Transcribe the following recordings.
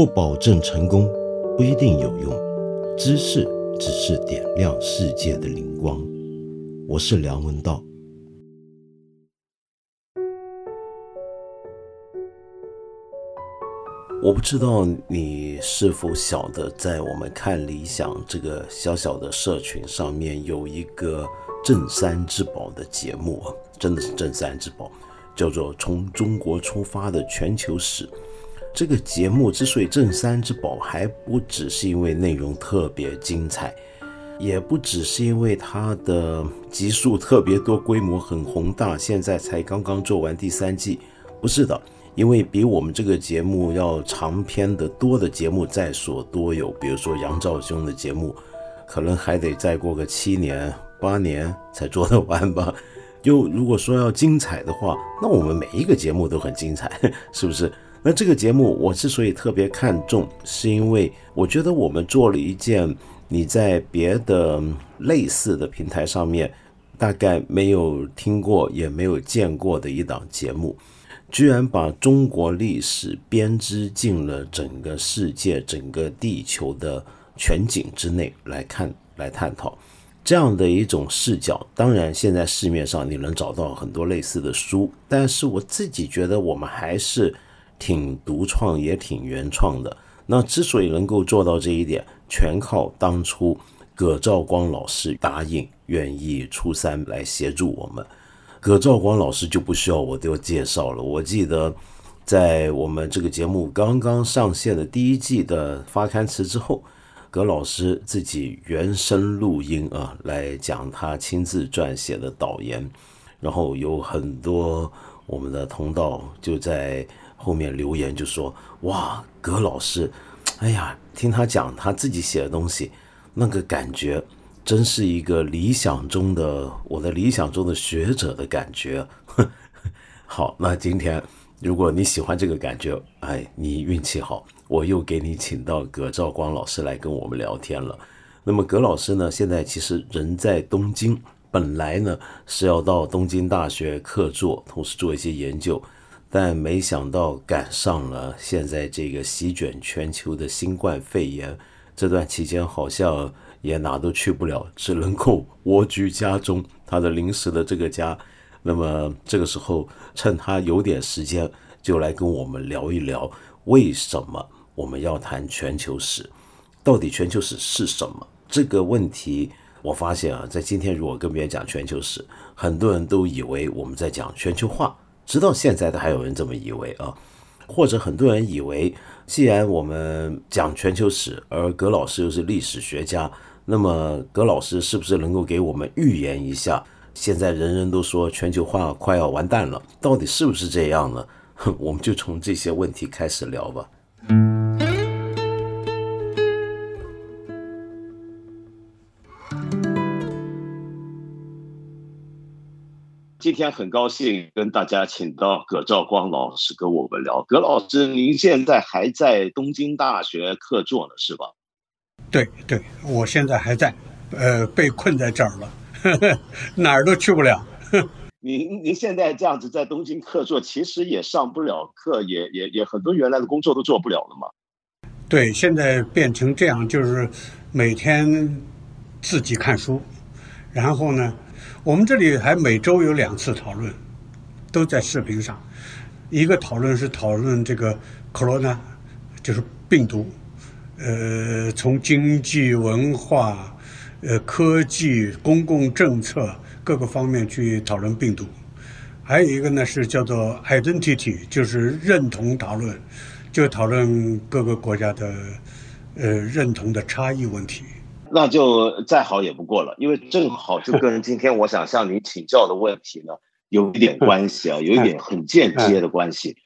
不保证成功，不一定有用。知识只是点亮世界的灵光。我是梁文道。我不知道你是否晓得，在我们看理想这个小小的社群上面，有一个镇山之宝的节目啊，真的是镇山之宝，叫做《从中国出发的全球史》。这个节目之所以镇三之宝，还不只是因为内容特别精彩，也不只是因为它的集数特别多、规模很宏大，现在才刚刚做完第三季，不是的。因为比我们这个节目要长篇的多的节目在所多有，比如说杨兆兄的节目，可能还得再过个七年八年才做得完吧。就如果说要精彩的话，那我们每一个节目都很精彩，是不是？那这个节目我之所以特别看重，是因为我觉得我们做了一件你在别的类似的平台上面大概没有听过也没有见过的一档节目。居然把中国历史编织进了整个世界、整个地球的全景之内来看、来探讨这样的一种视角。当然，现在市面上你能找到很多类似的书，但是我自己觉得我们还是挺独创，也挺原创的。那之所以能够做到这一点，全靠当初葛兆光老师答应、愿意出山来协助我们。葛兆光老师就不需要我多介绍了。我记得，在我们这个节目刚刚上线的第一季的发刊词之后，葛老师自己原声录音啊，来讲他亲自撰写的导言，然后有很多我们的同道就在后面留言，就说：“哇，葛老师，哎呀，听他讲他自己写的东西，那个感觉。”真是一个理想中的我的理想中的学者的感觉。好，那今天如果你喜欢这个感觉，哎，你运气好，我又给你请到葛兆光老师来跟我们聊天了。那么葛老师呢，现在其实人在东京，本来呢是要到东京大学客座，同时做一些研究，但没想到赶上了现在这个席卷全球的新冠肺炎，这段期间好像。也哪都去不了，只能够蜗居家中，他的临时的这个家。那么这个时候，趁他有点时间，就来跟我们聊一聊，为什么我们要谈全球史？到底全球史是什么？这个问题，我发现啊，在今天如果跟别人讲全球史，很多人都以为我们在讲全球化，直到现在都还有人这么以为啊。或者很多人以为，既然我们讲全球史，而葛老师又是历史学家。那么，葛老师是不是能够给我们预言一下？现在人人都说全球化快要完蛋了，到底是不是这样呢？我们就从这些问题开始聊吧。今天很高兴跟大家请到葛兆光老师跟我们聊。葛老师，您现在还在东京大学客座呢，是吧？对对，我现在还在，呃，被困在这儿了，哪儿都去不了。您您现在这样子在东京客座，其实也上不了课，也也也很多原来的工作都做不了了嘛。对，现在变成这样，就是每天自己看书，然后呢，我们这里还每周有两次讨论，都在视频上。一个讨论是讨论这个 corona，就是病毒。呃，从经济、文化、呃科技、公共政策各个方面去讨论病毒，还有一个呢是叫做 identity，就是认同讨论，就讨论各个国家的呃认同的差异问题。那就再好也不过了，因为正好就跟今天我想向您请教的问题呢有一点关系啊，有一点很间接的关系。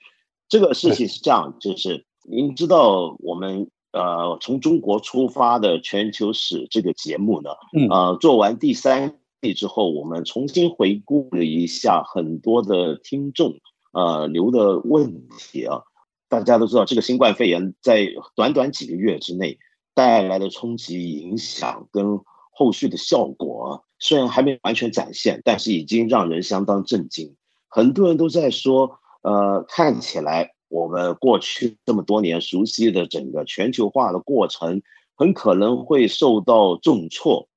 这个事情是这样，就是您知道我们。呃，从中国出发的全球史这个节目呢，呃，做完第三季之后，我们重新回顾了一下很多的听众呃留的问题啊。大家都知道，这个新冠肺炎在短短几个月之内带来的冲击、影响跟后续的效果，虽然还没完全展现，但是已经让人相当震惊。很多人都在说，呃，看起来。我们过去这么多年熟悉的整个全球化的过程，很可能会受到重挫。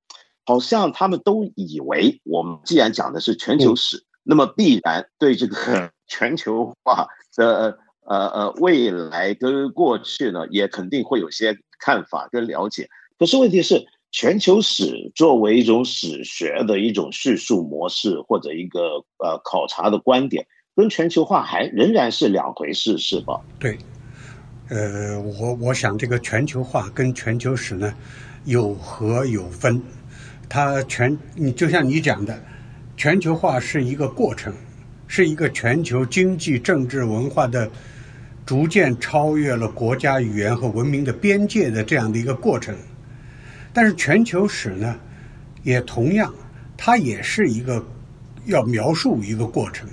好像他们都以为，我们既然讲的是全球史，那么必然对这个 全球化的呃呃未来跟过去呢，也肯定会有些看法跟了解。可是问题是，全球史作为一种史学的一种叙述模式或者一个呃考察的观点，跟全球化还仍然是两回事，是吧？对，呃，我我想这个全球化跟全球史呢，有合有分。它全，你就像你讲的，全球化是一个过程，是一个全球经济、政治、文化的逐渐超越了国家语言和文明的边界的这样的一个过程。但是全球史呢，也同样，它也是一个要描述一个过程，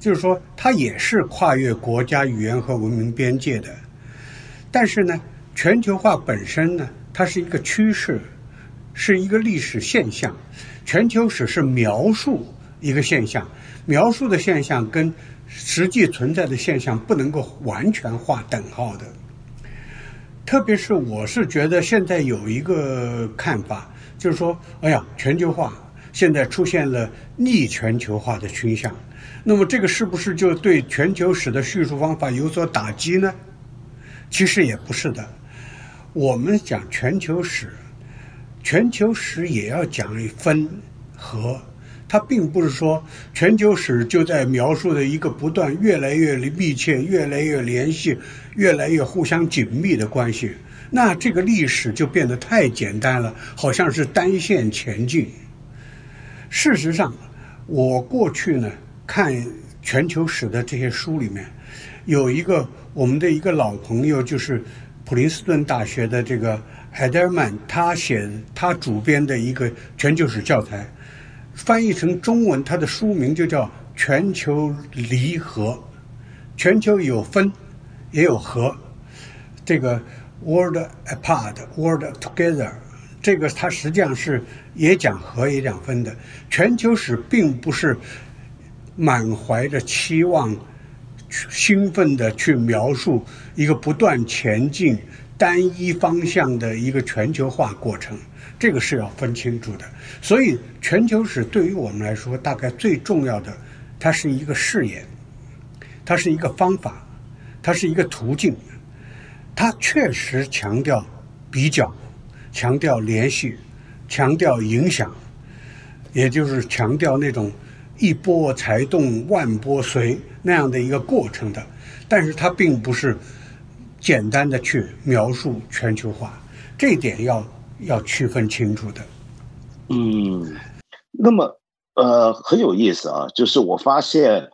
就是说，它也是跨越国家语言和文明边界的。但是呢，全球化本身呢，它是一个趋势。是一个历史现象，全球史是描述一个现象，描述的现象跟实际存在的现象不能够完全划等号的。特别是我是觉得现在有一个看法，就是说，哎呀，全球化现在出现了逆全球化的倾向，那么这个是不是就对全球史的叙述方法有所打击呢？其实也不是的，我们讲全球史。全球史也要讲分和，它并不是说全球史就在描述的一个不断越来越密切、越来越联系、越来越互相紧密的关系。那这个历史就变得太简单了，好像是单线前进。事实上，我过去呢看全球史的这些书里面，有一个我们的一个老朋友，就是普林斯顿大学的这个。海德尔曼他写他主编的一个全球史教材，翻译成中文，它的书名就叫《全球离合》。全球有分，也有合。这个 “world apart, world together”，这个它实际上是也讲合也讲分的。全球史并不是满怀着期望、兴奋的去描述一个不断前进。单一方向的一个全球化过程，这个是要分清楚的。所以，全球史对于我们来说，大概最重要的，它是一个视野，它是一个方法，它是一个途径。它确实强调比较，强调联系，强调影响，也就是强调那种一波才动，万波随那样的一个过程的。但是，它并不是。简单的去描述全球化，这点要要区分清楚的。嗯，那么呃很有意思啊，就是我发现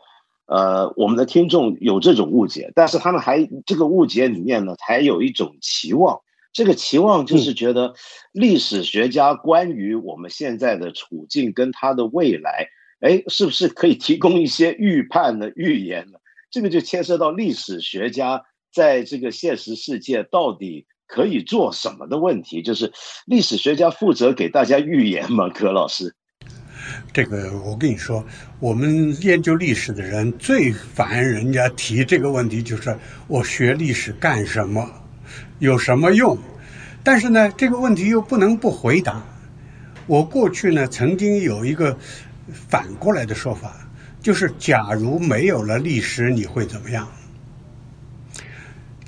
呃我们的听众有这种误解，但是他们还这个误解里面呢，还有一种期望。这个期望就是觉得历史学家关于我们现在的处境跟他的未来，哎，是不是可以提供一些预判的预言呢？这个就牵涉到历史学家。在这个现实世界，到底可以做什么的问题，就是历史学家负责给大家预言吗？柯老师，这个我跟你说，我们研究历史的人最烦人家提这个问题，就是我学历史干什么，有什么用？但是呢，这个问题又不能不回答。我过去呢，曾经有一个反过来的说法，就是假如没有了历史，你会怎么样？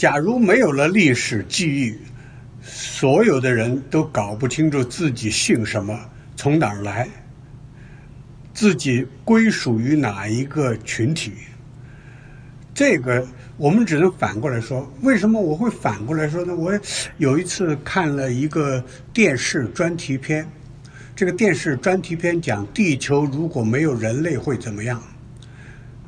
假如没有了历史记忆，所有的人都搞不清楚自己姓什么、从哪儿来、自己归属于哪一个群体。这个我们只能反过来说。为什么我会反过来说呢？我有一次看了一个电视专题片，这个电视专题片讲地球如果没有人类会怎么样？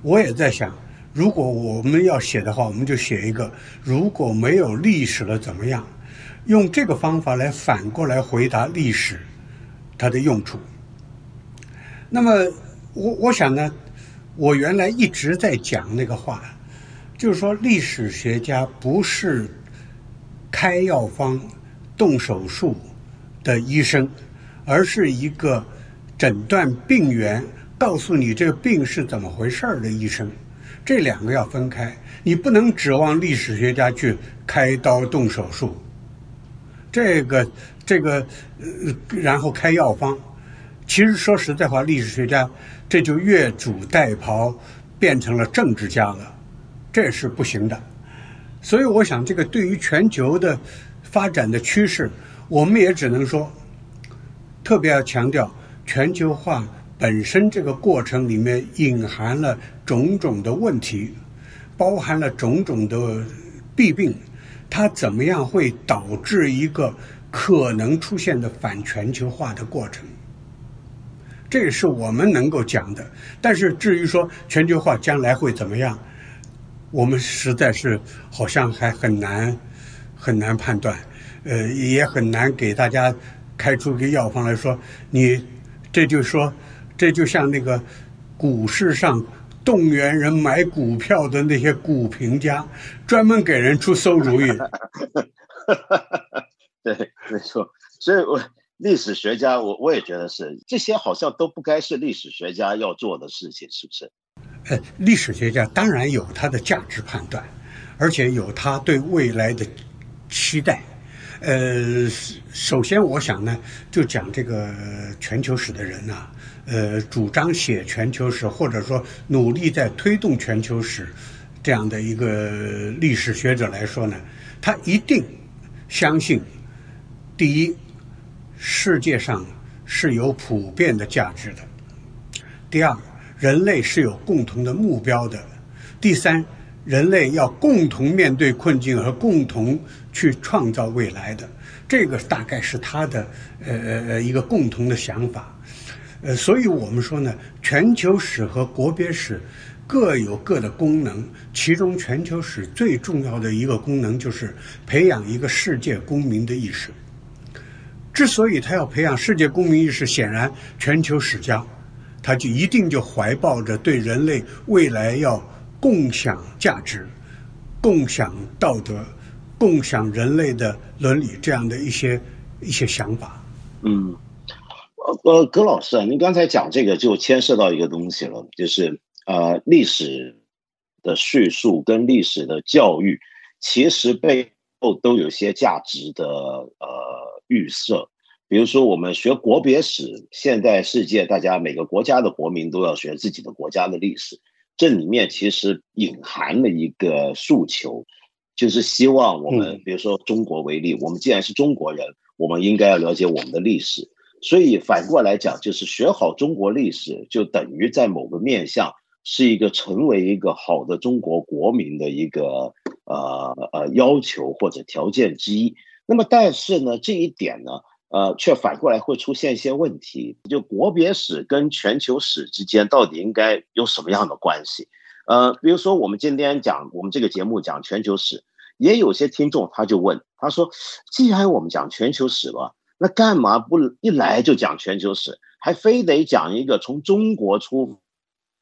我也在想。如果我们要写的话，我们就写一个如果没有历史了怎么样？用这个方法来反过来回答历史它的用处。那么我我想呢，我原来一直在讲那个话，就是说历史学家不是开药方、动手术的医生，而是一个诊断病源、告诉你这个病是怎么回事儿的医生。这两个要分开。你不能指望历史学家去开刀动手术，这个这个呃，然后开药方。其实说实在话，历史学家这就越俎代庖，变成了政治家了，这是不行的。所以我想，这个对于全球的发展的趋势，我们也只能说，特别要强调全球化本身这个过程里面隐含了种种的问题，包含了种种的弊病，它怎么样会导致一个可能出现的反全球化的过程？这也是我们能够讲的，但是至于说全球化将来会怎么样，我们实在是好像还很难很难判断，呃，也很难给大家开出个药方来说，你这就说，这就像那个股市上动员人买股票的那些股评家，专门给人出馊主意。对，没错，所以我。历史学家，我我也觉得是这些，好像都不该是历史学家要做的事情，是不是？呃，历史学家当然有他的价值判断，而且有他对未来的期待。呃，首先我想呢，就讲这个全球史的人呐，呃，主张写全球史，或者说努力在推动全球史这样的一个历史学者来说呢，他一定相信，第一。世界上是有普遍的价值的。第二，人类是有共同的目标的。第三，人类要共同面对困境和共同去创造未来的。这个大概是他的呃呃呃一个共同的想法。呃，所以我们说呢，全球史和国别史各有各的功能，其中全球史最重要的一个功能就是培养一个世界公民的意识。之所以他要培养世界公民意识，显然全球史家，他就一定就怀抱着对人类未来要共享价值、共享道德、共享人类的伦理这样的一些一些想法。嗯，呃，葛老师，您刚才讲这个就牵涉到一个东西了，就是呃，历史的叙述跟历史的教育，其实背后都有些价值的呃。预设，比如说我们学国别史，现代世界大家每个国家的国民都要学自己的国家的历史，这里面其实隐含了一个诉求，就是希望我们，比如说中国为例，我们既然是中国人，我们应该要了解我们的历史，所以反过来讲，就是学好中国历史，就等于在某个面向是一个成为一个好的中国国民的一个呃呃要求或者条件之一。那么，但是呢，这一点呢，呃，却反过来会出现一些问题。就国别史跟全球史之间到底应该有什么样的关系？呃，比如说我们今天讲我们这个节目讲全球史，也有些听众他就问，他说：“既然我们讲全球史了，那干嘛不一来就讲全球史，还非得讲一个从中国出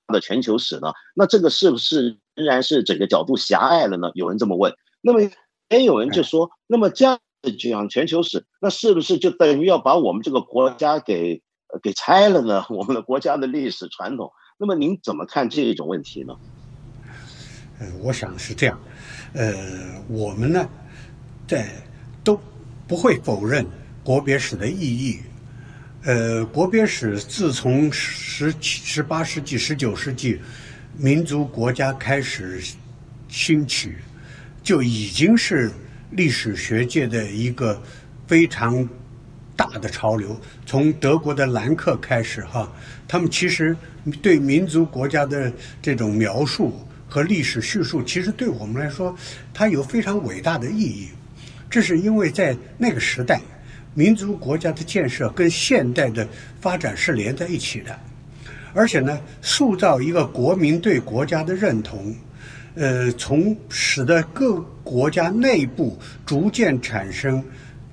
的全球史呢？那这个是不是仍然是整个角度狭隘了呢？”有人这么问。那么也有人就说：“那么这样。”讲全球史，那是不是就等于要把我们这个国家给给拆了呢？我们的国家的历史传统，那么您怎么看这种问题呢？呃，我想是这样，呃，我们呢，在都不会否认国别史的意义。呃，国别史自从十七、十八世纪、十九世纪民族国家开始兴起，就已经是。历史学界的一个非常大的潮流，从德国的兰克开始哈，他们其实对民族国家的这种描述和历史叙述，其实对我们来说，它有非常伟大的意义。这是因为在那个时代，民族国家的建设跟现代的发展是连在一起的，而且呢，塑造一个国民对国家的认同。呃，从使得各国家内部逐渐产生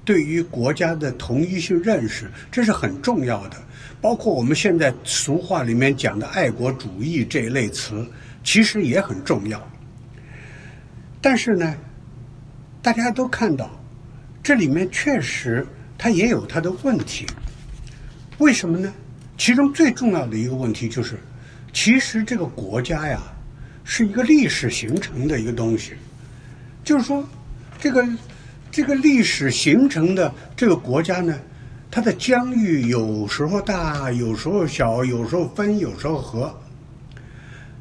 对于国家的同一性认识，这是很重要的。包括我们现在俗话里面讲的爱国主义这一类词，其实也很重要。但是呢，大家都看到，这里面确实它也有它的问题。为什么呢？其中最重要的一个问题就是，其实这个国家呀。是一个历史形成的一个东西，就是说，这个这个历史形成的这个国家呢，它的疆域有时候大，有时候小，有时候分，有时候合。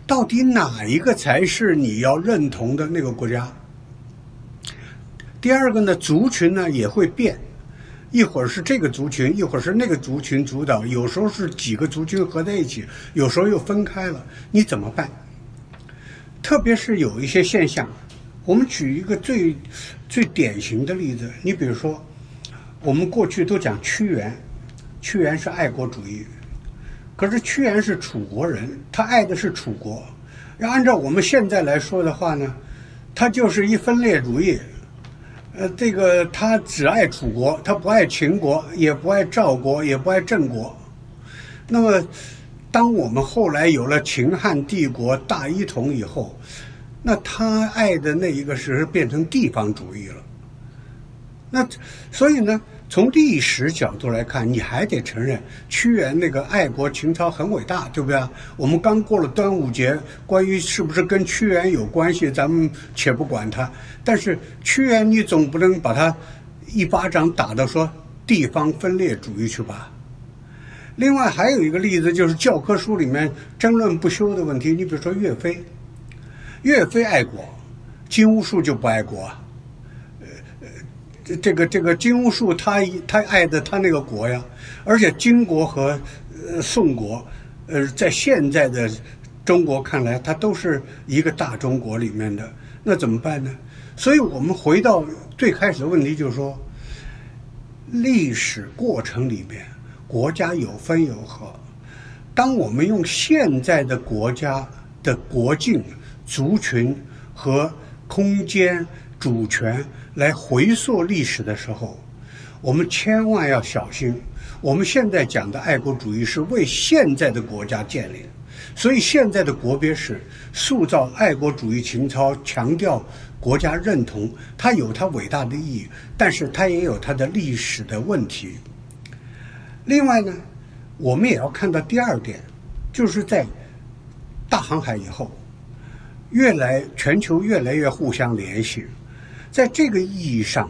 到底哪一个才是你要认同的那个国家？第二个呢，族群呢也会变，一会儿是这个族群，一会儿是那个族群主导，有时候是几个族群合在一起，有时候又分开了，你怎么办？特别是有一些现象，我们举一个最最典型的例子，你比如说，我们过去都讲屈原，屈原是爱国主义，可是屈原是楚国人，他爱的是楚国，要按照我们现在来说的话呢，他就是一分裂主义，呃，这个他只爱楚国，他不爱秦国，也不爱赵国，也不爱郑国，那么。当我们后来有了秦汉帝国大一统以后，那他爱的那一个是变成地方主义了。那所以呢，从历史角度来看，你还得承认屈原那个爱国情操很伟大，对不对啊？我们刚过了端午节，关于是不是跟屈原有关系，咱们且不管他。但是屈原，你总不能把他一巴掌打到说地方分裂主义去吧？另外还有一个例子，就是教科书里面争论不休的问题。你比如说岳飞，岳飞爱国，金兀术就不爱国。这个这个金兀术他他爱的他那个国呀，而且金国和呃宋国，呃，在现在的中国看来，它都是一个大中国里面的，那怎么办呢？所以我们回到最开始的问题，就是说，历史过程里面。国家有分有合，当我们用现在的国家的国境、族群和空间主权来回溯历史的时候，我们千万要小心。我们现在讲的爱国主义是为现在的国家建立，所以现在的国别史塑造爱国主义情操，强调国家认同，它有它伟大的意义，但是它也有它的历史的问题。另外呢，我们也要看到第二点，就是在大航海以后，越来全球越来越互相联系，在这个意义上，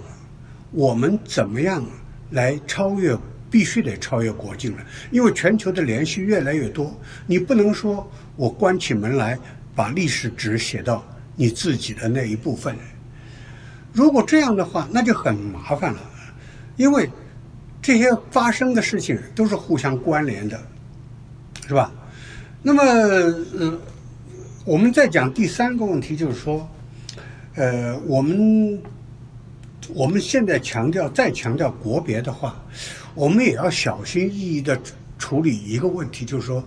我们怎么样来超越？必须得超越国境了，因为全球的联系越来越多，你不能说我关起门来把历史只写到你自己的那一部分。如果这样的话，那就很麻烦了，因为。这些发生的事情都是互相关联的，是吧？那么，呃，我们再讲第三个问题，就是说，呃，我们我们现在强调再强调国别的话，我们也要小心翼翼的处理一个问题，就是说，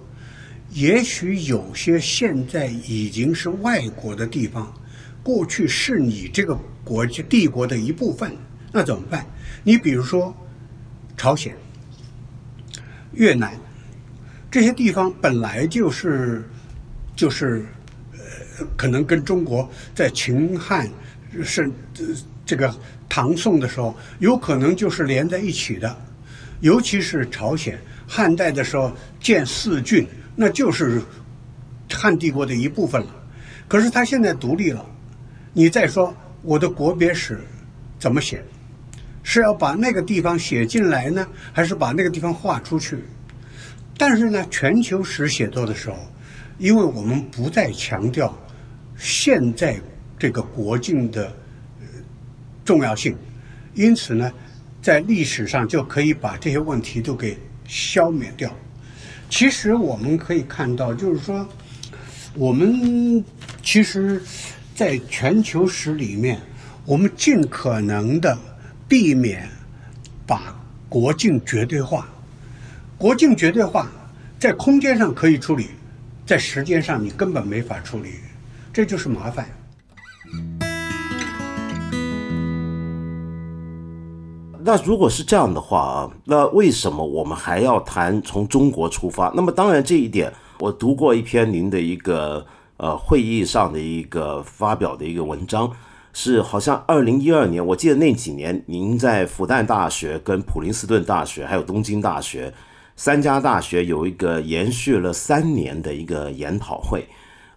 也许有些现在已经是外国的地方，过去是你这个国家帝国的一部分，那怎么办？你比如说。朝鲜、越南这些地方本来就是，就是，可能跟中国在秦汉是这个唐宋的时候，有可能就是连在一起的。尤其是朝鲜，汉代的时候建四郡，那就是汉帝国的一部分了。可是他现在独立了，你再说我的国别史怎么写？是要把那个地方写进来呢，还是把那个地方划出去？但是呢，全球史写作的时候，因为我们不再强调现在这个国境的重要性，因此呢，在历史上就可以把这些问题都给消灭掉。其实我们可以看到，就是说，我们其实在全球史里面，我们尽可能的。避免把国境绝对化，国境绝对化在空间上可以处理，在时间上你根本没法处理，这就是麻烦。那如果是这样的话啊，那为什么我们还要谈从中国出发？那么当然这一点，我读过一篇您的一个呃会议上的一个发表的一个文章。是好像二零一二年，我记得那几年，您在复旦大学、跟普林斯顿大学、还有东京大学三家大学有一个延续了三年的一个研讨会，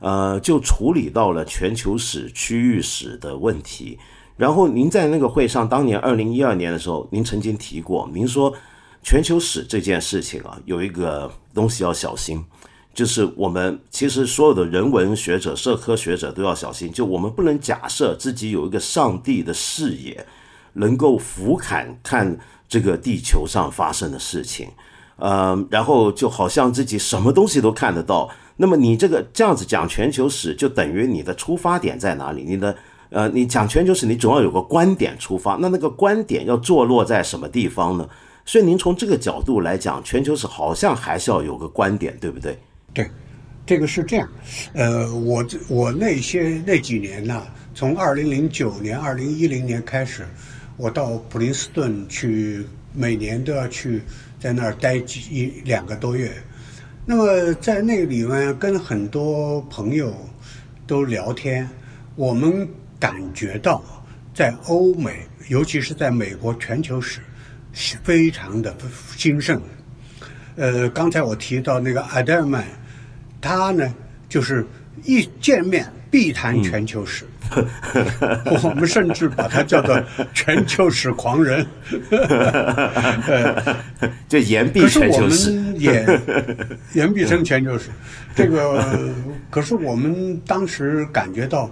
呃，就处理到了全球史、区域史的问题。然后您在那个会上，当年二零一二年的时候，您曾经提过，您说全球史这件事情啊，有一个东西要小心，就是我们其实所有的人文学者、社科学者都要小心，就我们不能假设自己有一个上帝的视野，能够俯瞰看这个地球上发生的事情，呃，然后就好像自己什么东西都看得到。那么你这个这样子讲全球史，就等于你的出发点在哪里？你的呃，你讲全球史，你总要有个观点出发，那那个观点要坐落在什么地方呢？所以您从这个角度来讲，全球史好像还是要有个观点，对不对？对，这个是这样。呃，我我那些那几年呢，从二零零九年、二零一零年开始，我到普林斯顿去，每年都要去在那儿待几一两个多月。那么在那个里面跟很多朋友都聊天，我们。感觉到，在欧美，尤其是在美国，全球史非常的兴盛。呃，刚才我提到那个阿德曼，他呢就是一见面必谈全球史，我们甚至把他叫做全球史狂人。就言必全球史，言 言必称全球史。这个可是我们当时感觉到。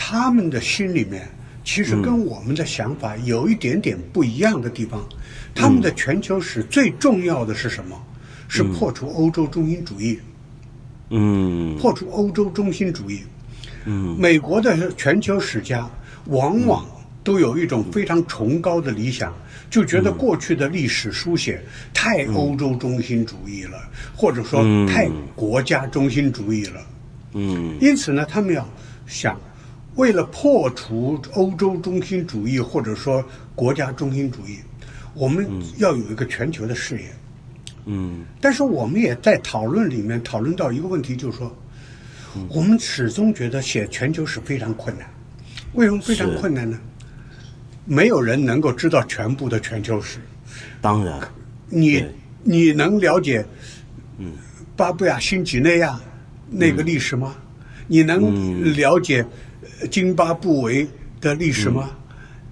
他们的心里面其实跟我们的想法有一点点不一样的地方。他们的全球史最重要的是什么？是破除欧洲中心主义。嗯。破除欧洲中心主义。嗯。美国的全球史家往往都有一种非常崇高的理想，就觉得过去的历史书写太欧洲中心主义了，或者说太国家中心主义了。嗯。因此呢，他们要想。为了破除欧洲中心主义或者说国家中心主义，我们要有一个全球的视野。嗯。但是我们也在讨论里面讨论到一个问题，就是说，我们始终觉得写全球史非常困难。为什么非常困难呢？没有人能够知道全部的全球史。当然。你你能了解，嗯，巴布亚新几内亚那个历史吗？你能了解？津巴布韦的历史吗？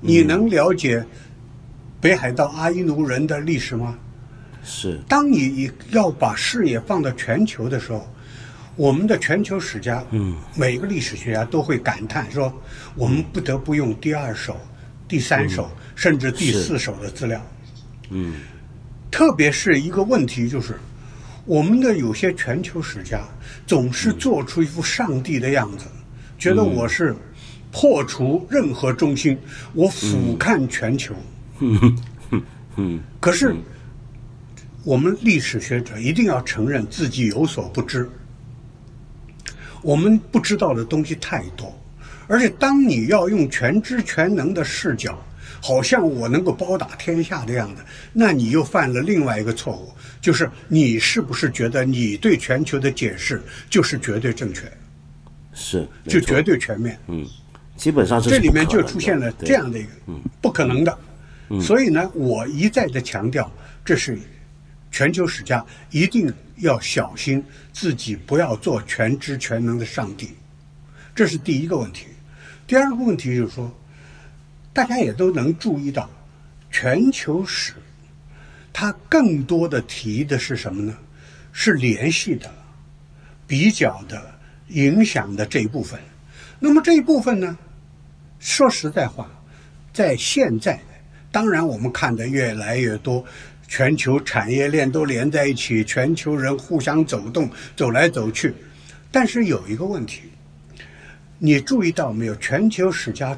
你能了解北海道阿伊奴人的历史吗？是。当你要把视野放到全球的时候，我们的全球史家，嗯，每个历史学家都会感叹说，我们不得不用第二手、第三手，甚至第四手的资料。嗯。特别是一个问题就是，我们的有些全球史家总是做出一副上帝的样子。觉得我是破除任何中心，我俯瞰全球。嗯嗯。可是，我们历史学者一定要承认自己有所不知。我们不知道的东西太多，而且当你要用全知全能的视角，好像我能够包打天下的样子，那你又犯了另外一个错误，就是你是不是觉得你对全球的解释就是绝对正确？是，就绝对全面。嗯，基本上是这里面就出现了这样的一个，嗯，不可能的。嗯，所以呢，我一再的强调，这是全球史家一定要小心自己不要做全知全能的上帝，这是第一个问题。第二个问题就是说，大家也都能注意到，全球史它更多的提的是什么呢？是联系的、比较的。影响的这一部分，那么这一部分呢？说实在话，在现在，当然我们看的越来越多，全球产业链都连在一起，全球人互相走动，走来走去。但是有一个问题，你注意到没有？全球史家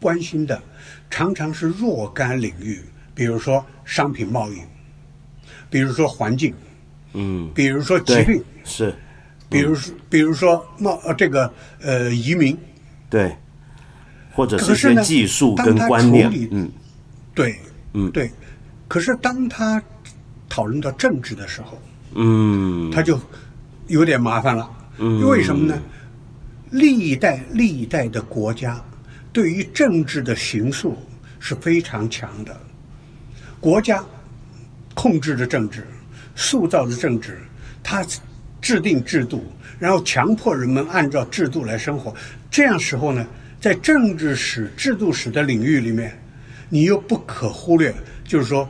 关心的常常是若干领域，比如说商品贸易，比如说环境，嗯，比如说疾病，是。比如说，比如说贸呃这个呃移民，对，或者是些技术跟观念，嗯，对，嗯对，可是当他讨论到政治的时候，嗯，他就有点麻烦了，嗯，为什么呢？历代历代的国家对于政治的形塑是非常强的，国家控制着政治、塑造着政治，他。制定制度，然后强迫人们按照制度来生活。这样时候呢，在政治史、制度史的领域里面，你又不可忽略，就是说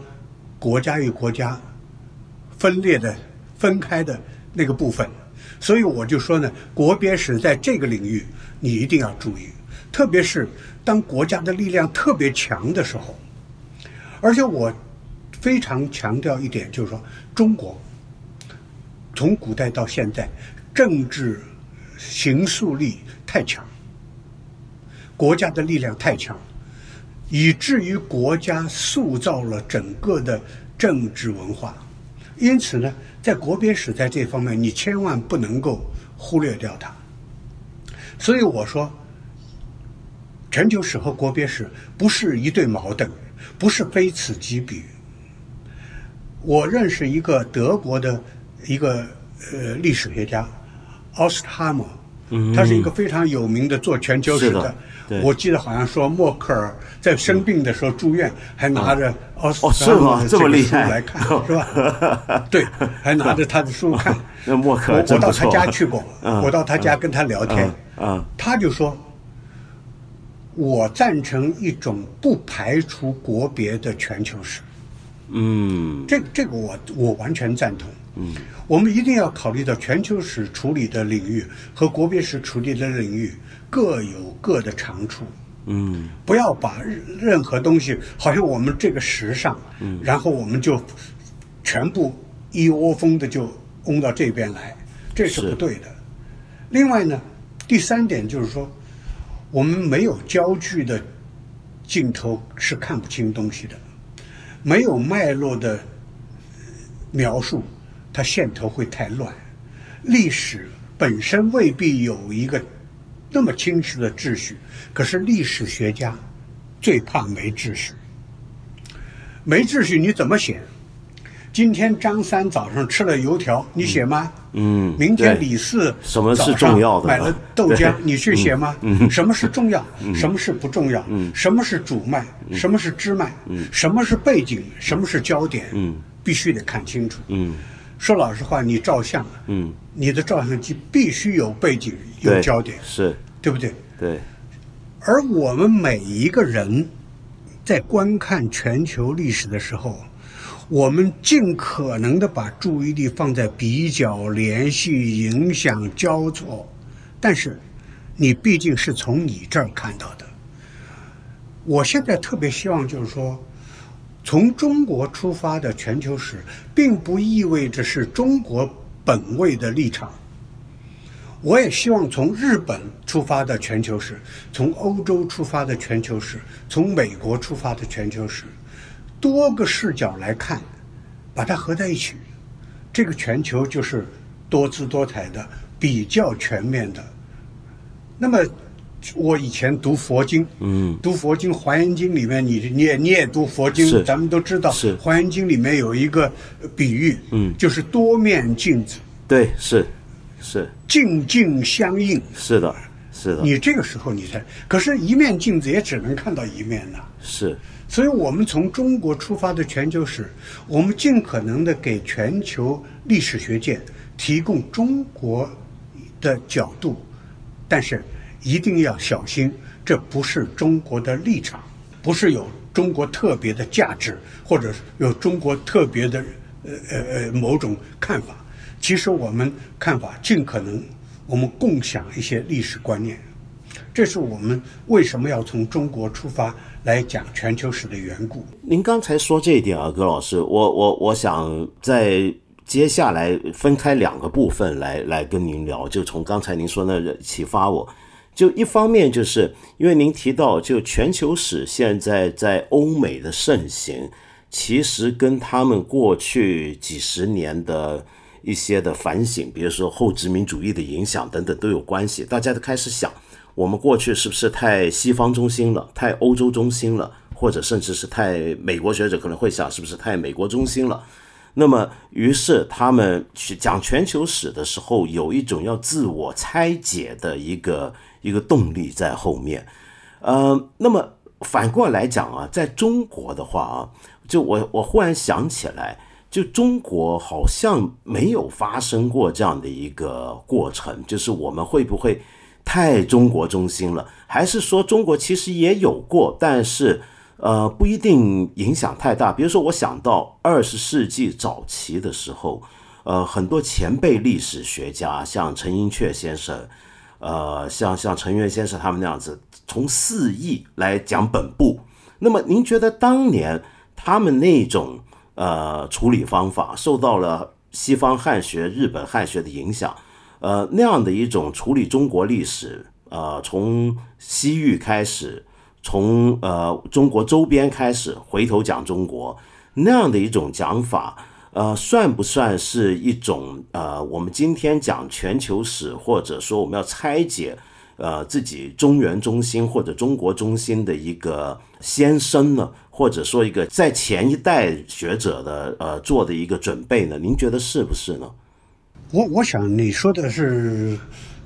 国家与国家分裂的、分开的那个部分。所以我就说呢，国别史在这个领域你一定要注意，特别是当国家的力量特别强的时候。而且我非常强调一点，就是说中国从古代到现在，政治形塑力太强，国家的力量太强，以至于国家塑造了整个的政治文化。因此呢，在国别史在这方面，你千万不能够忽略掉它。所以我说，全球史和国别史不是一对矛盾。不是非此即彼。我认识一个德国的一个呃历史学家，奥斯塔默，他是一个非常有名的做全球史的。我记得好像说默克尔在生病的时候住院，还拿着奥斯塔默的这个书来看，是吧？对，还拿着他的书看。那默克尔我到他家去过，我到他家跟他聊天，他就说。我赞成一种不排除国别的全球史。嗯，这这个我我完全赞同。嗯，我们一定要考虑到全球史处理的领域和国别史处理的领域各有各的长处。嗯，不要把任何东西好像我们这个时尚，嗯，然后我们就全部一窝蜂的就嗡到这边来，这是不对的。另外呢，第三点就是说。我们没有焦距的镜头是看不清东西的，没有脉络的描述，它线头会太乱。历史本身未必有一个那么清晰的秩序，可是历史学家最怕没秩序。没秩序你怎么写？今天张三早上吃了油条，你写吗？嗯。明天李四什么是重要的？买了豆浆，你去写吗？嗯。什么是重要？什么是不重要？嗯。什么是主脉？什么是支脉？嗯。什么是背景？什么是焦点？嗯。必须得看清楚。嗯。说老实话，你照相，嗯，你的照相机必须有背景，有焦点，是对不对？对。而我们每一个人在观看全球历史的时候。我们尽可能的把注意力放在比较、联系、影响、交错，但是你毕竟是从你这儿看到的。我现在特别希望就是说，从中国出发的全球史，并不意味着是中国本位的立场。我也希望从日本出发的全球史，从欧洲出发的全球史，从美国出发的全球史。多个视角来看，把它合在一起，这个全球就是多姿多彩的、比较全面的。那么，我以前读佛经，嗯，读佛经《华严经》里面，你你也你也读佛经，咱们都知道，是《华严经》里面有一个比喻，嗯，就是多面镜子，对，是是。镜镜相应，是的，是的。你这个时候你才，可是一面镜子也只能看到一面呐，是。所以，我们从中国出发的全球史，我们尽可能的给全球历史学界提供中国的角度，但是一定要小心，这不是中国的立场，不是有中国特别的价值，或者有中国特别的呃呃呃某种看法。其实我们看法尽可能，我们共享一些历史观念，这是我们为什么要从中国出发。来讲全球史的缘故。您刚才说这一点啊，葛老师，我我我想在接下来分开两个部分来来跟您聊。就从刚才您说那启发我，就一方面就是因为您提到，就全球史现在在欧美的盛行，其实跟他们过去几十年的一些的反省，比如说后殖民主义的影响等等都有关系。大家都开始想。我们过去是不是太西方中心了，太欧洲中心了，或者甚至是太美国学者可能会想，是不是太美国中心了？那么，于是他们去讲全球史的时候，有一种要自我拆解的一个一个动力在后面。呃，那么反过来讲啊，在中国的话啊，就我我忽然想起来，就中国好像没有发生过这样的一个过程，就是我们会不会太中国中心了？还是说中国其实也有过，但是呃不一定影响太大？比如说，我想到二十世纪早期的时候，呃，很多前辈历史学家，像陈寅恪先生，呃，像像陈元先生他们那样子，从四义来讲本部。那么您觉得当年他们那种？呃，处理方法受到了西方汉学、日本汉学的影响，呃，那样的一种处理中国历史，呃，从西域开始，从呃中国周边开始，回头讲中国那样的一种讲法，呃，算不算是一种呃，我们今天讲全球史，或者说我们要拆解？呃，自己中原中心或者中国中心的一个先声呢，或者说一个在前一代学者的呃做的一个准备呢？您觉得是不是呢？我我想你说的是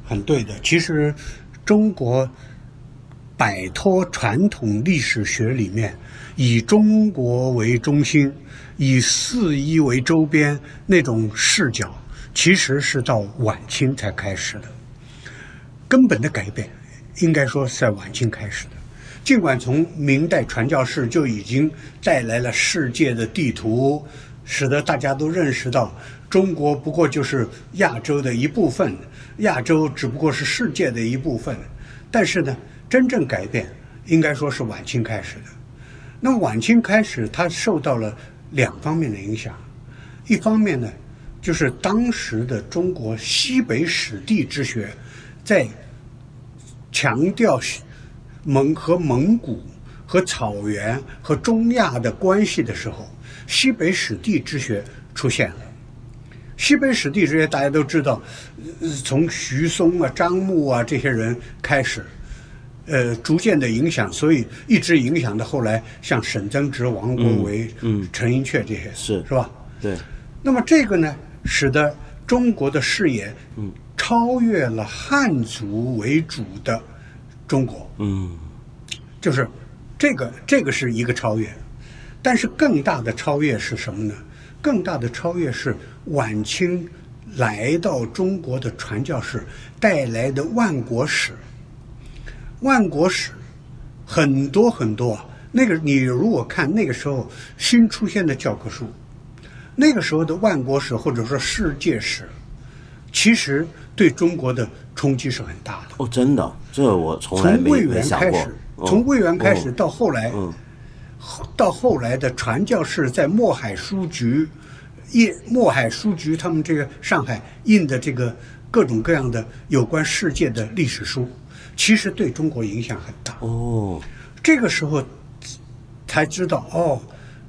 很对的。其实中国摆脱传统历史学里面以中国为中心、以四夷为周边那种视角，其实是到晚清才开始的。根本的改变，应该说是在晚清开始的。尽管从明代传教士就已经带来了世界的地图，使得大家都认识到中国不过就是亚洲的一部分，亚洲只不过是世界的一部分。但是呢，真正改变应该说是晚清开始的。那么晚清开始，它受到了两方面的影响。一方面呢，就是当时的中国西北史地之学，在强调蒙和蒙古和草原和中亚的关系的时候，西北史地之学出现了。西北史地之学大家都知道，从徐松啊、张牧啊这些人开始，呃，逐渐的影响，所以一直影响到后来，像沈增植、王国维、嗯、陈寅恪这些，是是吧？对。那么这个呢，使得中国的视野，嗯。超越了汉族为主的中国，嗯，就是这个这个是一个超越，但是更大的超越是什么呢？更大的超越是晚清来到中国的传教士带来的万国史。万国史很多很多，那个你如果看那个时候新出现的教科书，那个时候的万国史或者说世界史，其实。对中国的冲击是很大的哦，真的，这我从来没没想过。从魏源开始到后来，到后来的传教士在墨海书局印墨海书局，他们这个上海印的这个各种各样的有关世界的历史书，其实对中国影响很大哦。这个时候才知道哦。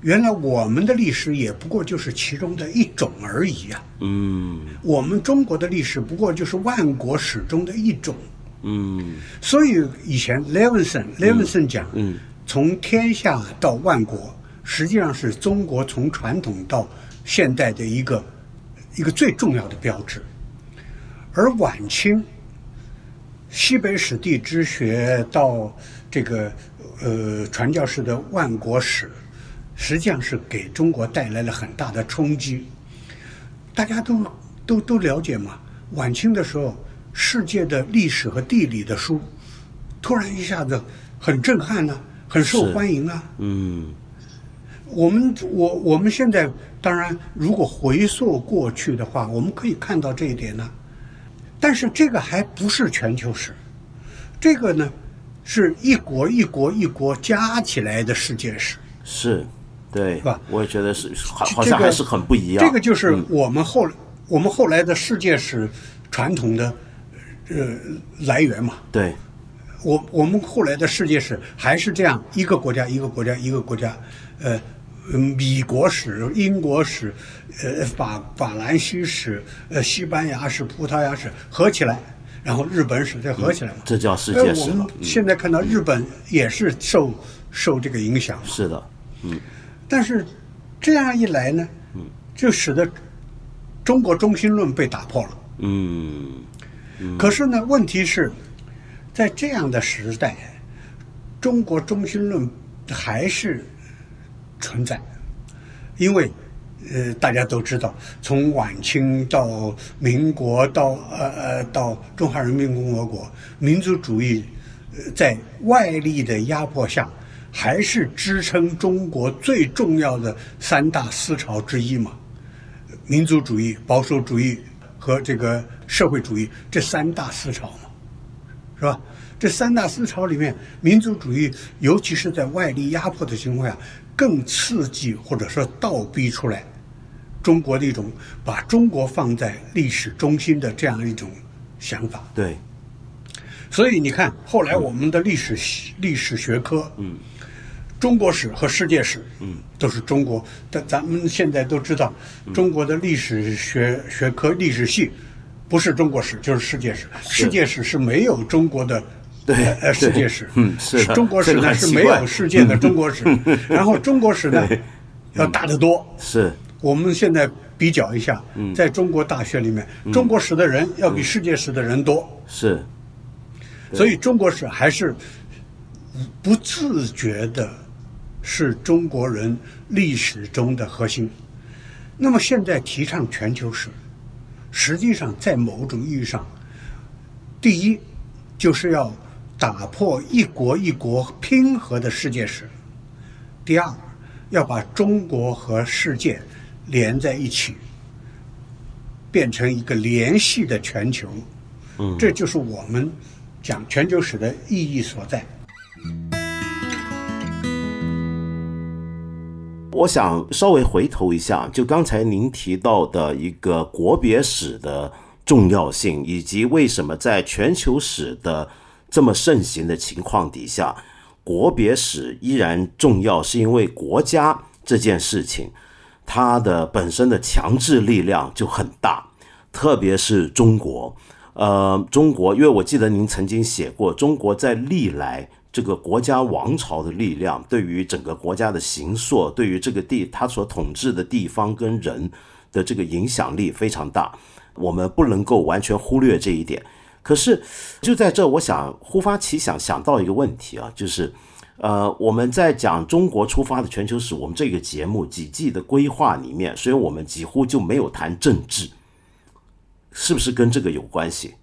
原来我们的历史也不过就是其中的一种而已呀。嗯，我们中国的历史不过就是万国史中的一种。嗯，所以以前 Levinson Levinson 讲，嗯，从天下到万国，实际上是中国从传统到现代的一个一个最重要的标志。而晚清西北史地之学到这个呃传教士的万国史。实际上是给中国带来了很大的冲击。大家都都都了解嘛？晚清的时候，世界的历史和地理的书，突然一下子很震撼呢，很受欢迎啊。嗯。我们我我们现在当然，如果回溯过去的话，我们可以看到这一点呢。但是这个还不是全球史，这个呢，是一国一国一国加起来的世界史。是。对，是吧？我也觉得是，好，好像还是很不一样。这个就是我们后我们后来的世界史传统的呃来源嘛。对，我我们后来的世界史还是这样，一个国家一个国家一个国家，呃，米国史、英国史、呃法法兰西史、呃西班牙史、葡萄牙史合起来，然后日本史再合起来嘛。这叫世界史。我们现在看到日本也是受受这个影响。是的，嗯。但是这样一来呢，就使得中国中心论被打破了。嗯，可是呢，问题是，在这样的时代，中国中心论还是存在，因为呃，大家都知道，从晚清到民国到呃呃到中华人民共和国，民族主义呃在外力的压迫下，还是支撑中国最重要的三大思潮之一嘛。民族主义、保守主义和这个社会主义这三大思潮嘛，是吧？这三大思潮里面，民族主义尤其是在外力压迫的情况下，更刺激或者说倒逼出来中国的一种把中国放在历史中心的这样一种想法。对，所以你看，后来我们的历史系历史学科，嗯，中国史和世界史，嗯，都是中国。但咱们现在都知道，中国的历史学学科历史系不是中国史就是世界史，世界史是没有中国的。对呃，世界史，嗯是中国史呢是没有世界的中国史，然后中国史呢要大得多。是我们现在比较一下，嗯。在中国大学里面，中国史的人要比世界史的人多，是，所以中国史还是不自觉的，是中国人历史中的核心。那么现在提倡全球史，实际上在某种意义上，第一就是要打破一国一国拼合的世界史；第二，要把中国和世界连在一起，变成一个联系的全球。嗯这就是我们讲全球史的意义所在。我想稍微回头一下，就刚才您提到的一个国别史的重要性，以及为什么在全球史的这么盛行的情况底下，国别史依然重要，是因为国家这件事情，它的本身的强制力量就很大，特别是中国。呃，中国，因为我记得您曾经写过，中国在历来这个国家王朝的力量，对于整个国家的形塑，对于这个地它所统治的地方跟人的这个影响力非常大，我们不能够完全忽略这一点。可是就在这，我想忽发奇想，想到一个问题啊，就是。呃，我们在讲中国出发的全球史，我们这个节目几季的规划里面，所以我们几乎就没有谈政治，是不是跟这个有关系？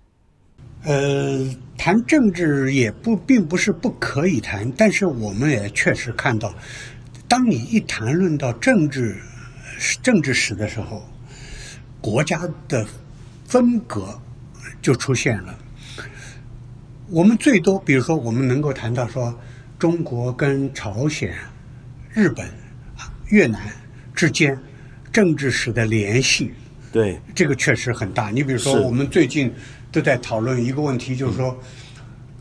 呃，谈政治也不并不是不可以谈，但是我们也确实看到，当你一谈论到政治政治史的时候，国家的分隔就出现了。我们最多，比如说，我们能够谈到说，中国跟朝鲜、日本、啊越南之间政治史的联系，对，这个确实很大。你比如说，我们最近都在讨论一个问题，就是说，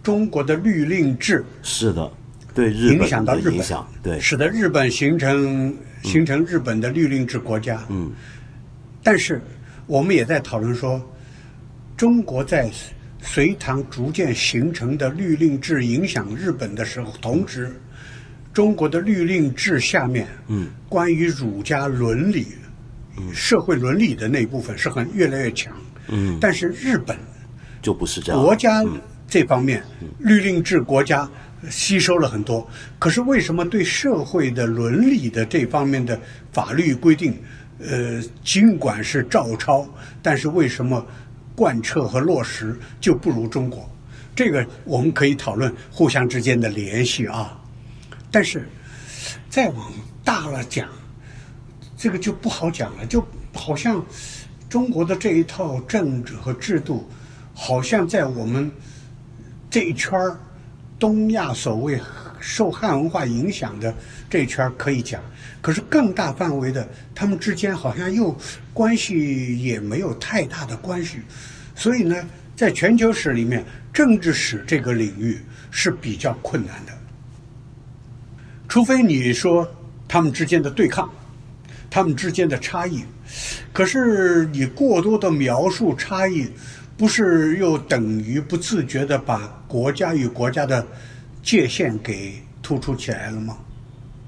中国的律令制是的，对日影响到日本对，使得日本形成形成日本的律令制国家。嗯，但是我们也在讨论说，中国在隋唐逐渐形成的律令制影响日本的时候，同时，中国的律令制下面，嗯，关于儒家伦理、嗯社会伦理的那一部分是很越来越强。嗯，但是日本就不是这样。国家这方面，律令制国家吸收了很多。可是为什么对社会的伦理的这方面的法律规定，呃，尽管是照抄，但是为什么贯彻和落实就不如中国？这个我们可以讨论互相之间的联系啊。但是再往大了讲，这个就不好讲了，就好像中国的这一套政治和制度，好像在我们这一圈儿东亚所谓受汉文化影响的这一圈儿可以讲，可是更大范围的，他们之间好像又关系也没有太大的关系，所以呢，在全球史里面，政治史这个领域是比较困难的。除非你说他们之间的对抗，他们之间的差异，可是你过多的描述差异，不是又等于不自觉的把国家与国家的界限给突出起来了吗？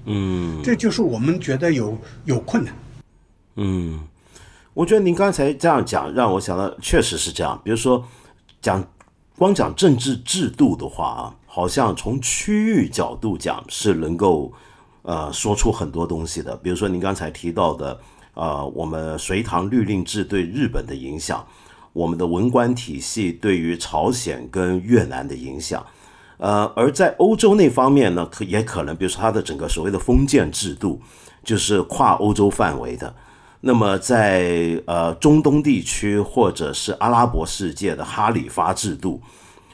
嗯这就是我们觉得有有困难。嗯，我觉得您刚才这样讲，让我想到确实是这样。比如说，讲光讲政治制度的话啊，好像从区域角度讲是能够呃说出很多东西的。比如说您刚才提到的呃，我们隋唐律令制对日本的影响，我们的文官体系对于朝鲜跟越南的影响，呃，而在欧洲那方面呢，可也可能，比如说它的整个所谓的封建制度，就是跨欧洲范围的。那么在呃中东地区或者是阿拉伯世界的哈里发制度，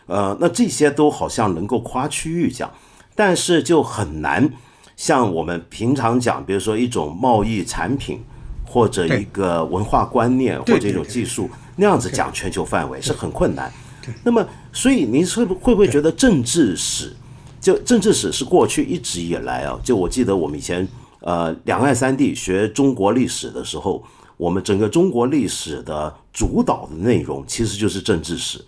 呃，那这些都好像能够跨区域讲，但是就很难像我们平常讲，比如说一种贸易产品。或者一个文化观念，或者一种技术，那样子讲全球范围是很困难。那么，所以您是会不会觉得政治史，就政治史是过去一直以来啊？就我记得我们以前呃两岸三地学中国历史的时候，我们整个中国历史的主导的内容其实就是政治史。